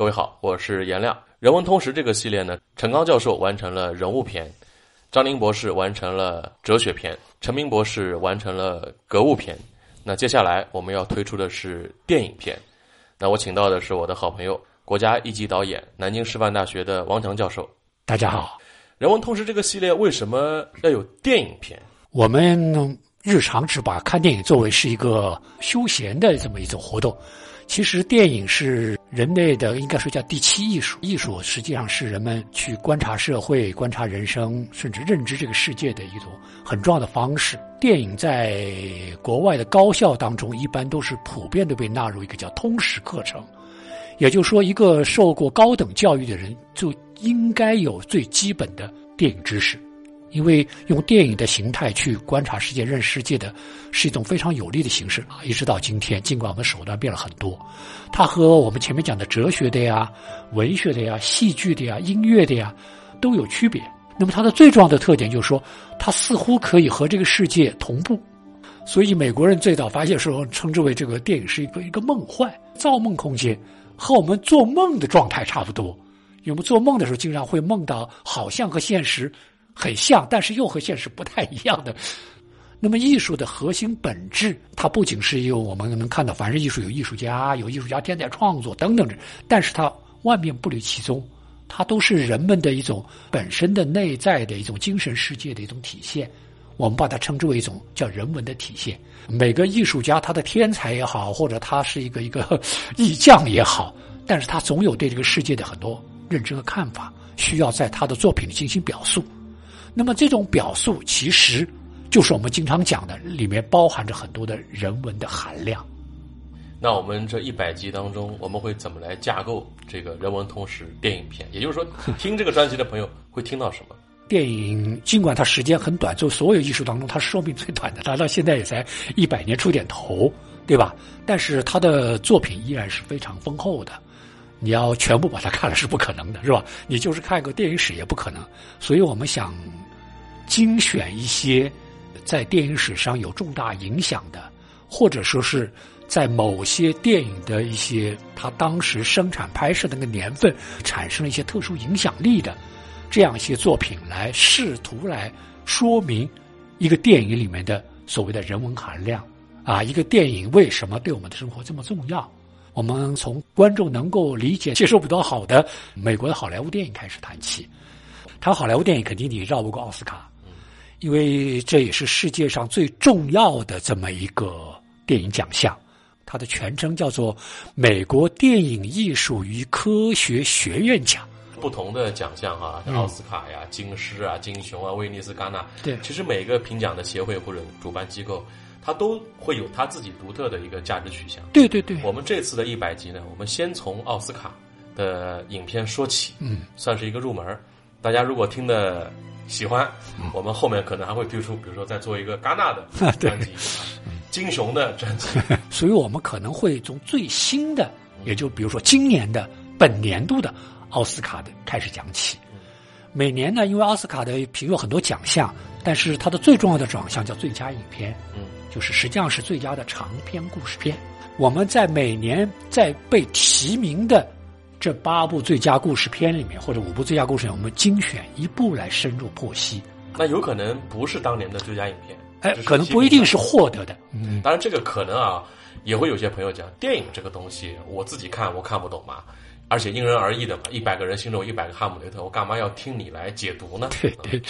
各位好，我是颜亮。人文通识这个系列呢，陈刚教授完成了人物篇，张宁博士完成了哲学篇，陈明博士完成了格物篇。那接下来我们要推出的是电影篇。那我请到的是我的好朋友，国家一级导演、南京师范大学的王强教授。大家好。人文通识这个系列为什么要有电影篇？我们日常只把看电影作为是一个休闲的这么一种活动。其实电影是人类的，应该说叫第七艺术。艺术实际上是人们去观察社会、观察人生，甚至认知这个世界的一种很重要的方式。电影在国外的高校当中，一般都是普遍的被纳入一个叫通识课程，也就是说，一个受过高等教育的人就应该有最基本的电影知识。因为用电影的形态去观察世界、认世界的，是一种非常有利的形式啊！一直到今天，尽管我们手段变了很多，它和我们前面讲的哲学的呀、文学的呀、戏剧的呀、音乐的呀都有区别。那么它的最重要的特点就是说，它似乎可以和这个世界同步。所以美国人最早发现的时候称之为这个电影是一个一个梦幻造梦空间，和我们做梦的状态差不多。因为我们做梦的时候，经常会梦到好像和现实。很像，但是又和现实不太一样的。那么，艺术的核心本质，它不仅是有我们能看到，凡是艺术有艺术家，有艺术家天才创作等等的，但是它万变不离其宗，它都是人们的一种本身的内在的一种精神世界的一种体现。我们把它称之为一种叫人文的体现。每个艺术家他的天才也好，或者他是一个一个 艺匠也好，但是他总有对这个世界的很多认知和看法，需要在他的作品里进行表述。那么这种表述其实就是我们经常讲的，里面包含着很多的人文的含量。那我们这一百集当中，我们会怎么来架构这个人文通识电影片？也就是说，听这个专辑的朋友会听到什么？电影尽管它时间很短，就所有艺术当中它寿命最短的，它到现在也才一百年出点头，对吧？但是它的作品依然是非常丰厚的。你要全部把它看了是不可能的，是吧？你就是看一个电影史也不可能。所以我们想精选一些在电影史上有重大影响的，或者说是在某些电影的一些它当时生产拍摄的那个年份产生了一些特殊影响力的这样一些作品，来试图来说明一个电影里面的所谓的人文含量啊，一个电影为什么对我们的生活这么重要。我们从观众能够理解、接受比较好的美国的好莱坞电影开始谈起。谈好莱坞电影，肯定你绕不过奥斯卡，因为这也是世界上最重要的这么一个电影奖项。它的全称叫做美国电影艺术与科学学院奖。不同的奖项哈，奥斯卡呀、金狮啊、金熊啊、威尼斯、戛纳，对，其实每个评奖的协会或者主办机构。它都会有它自己独特的一个价值取向。对对对，我们这次的一百集呢，我们先从奥斯卡的影片说起，嗯，算是一个入门。大家如果听的喜欢，我们后面可能还会推出，比如说再做一个戛纳的 专辑，金熊的专辑。所以我们可能会从最新的，也就比如说今年的本年度的奥斯卡的开始讲起。每年呢，因为奥斯卡的评有很多奖项，但是它的最重要的奖项叫最佳影片，嗯，就是实际上是最佳的长篇故事片。我们在每年在被提名的这八部最佳故事片里面，或者五部最佳故事片，我们精选一部来深入剖析。那有可能不是当年的最佳影片，哎，可能不一定是获得的。嗯，当然这个可能啊，也会有些朋友讲，电影这个东西我自己看我看不懂嘛。而且因人而异的嘛，一百个人心中有一百个哈姆雷特，我干嘛要听你来解读呢？对对，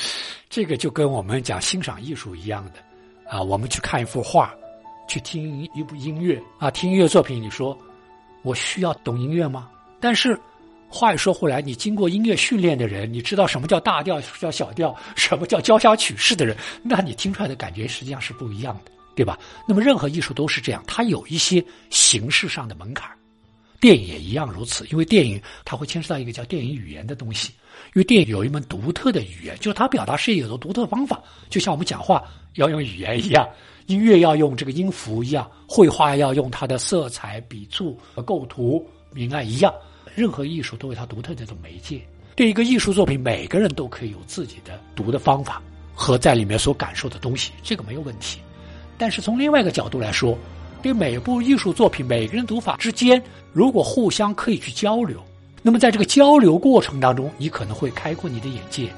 这个就跟我们讲欣赏艺术一样的，啊，我们去看一幅画，去听一部音乐啊，听音乐作品，你说我需要懂音乐吗？但是话又说回来，你经过音乐训练的人，你知道什么叫大调，什么叫小调，什么叫交响曲式的人，那你听出来的感觉实际上是不一样的，对吧？那么任何艺术都是这样，它有一些形式上的门槛。电影也一样如此，因为电影它会牵涉到一个叫电影语言的东西，因为电影有一门独特的语言，就是它表达事业有着独特方法，就像我们讲话要用语言一样，音乐要用这个音符一样，绘画要用它的色彩、笔触、构图、明暗一样，任何艺术都有它独特的这种媒介。对一个艺术作品，每个人都可以有自己的读的方法和在里面所感受的东西，这个没有问题。但是从另外一个角度来说，对每部艺术作品，每个人读法之间，如果互相可以去交流，那么在这个交流过程当中，你可能会开阔你的眼界，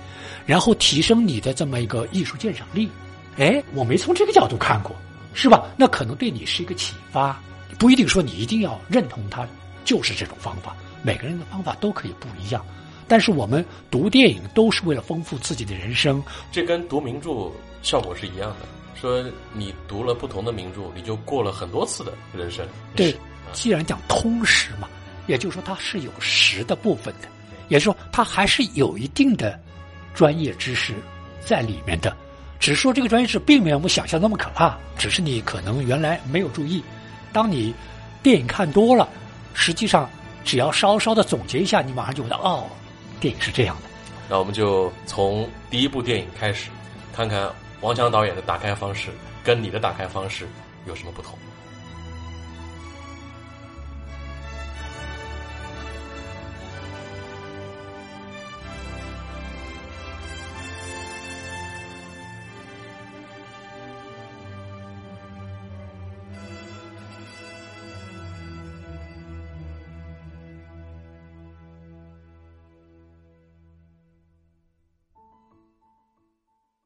然后提升你的这么一个艺术鉴赏力。哎，我没从这个角度看过，是吧？那可能对你是一个启发，不一定说你一定要认同它就是这种方法。每个人的方法都可以不一样，但是我们读电影都是为了丰富自己的人生。这跟读名著效果是一样的。说你读了不同的名著，你就过了很多次的人生。对，既然讲通识嘛，也就是说它是有实的部分的，也就是说它还是有一定的专业知识在里面的。只是说这个专业知识并没有我们想象那么可怕，只是你可能原来没有注意。当你电影看多了，实际上只要稍稍的总结一下，你马上就会道哦，电影是这样的。那我们就从第一部电影开始，看看王强导演的打开方式跟你的打开方式有什么不同。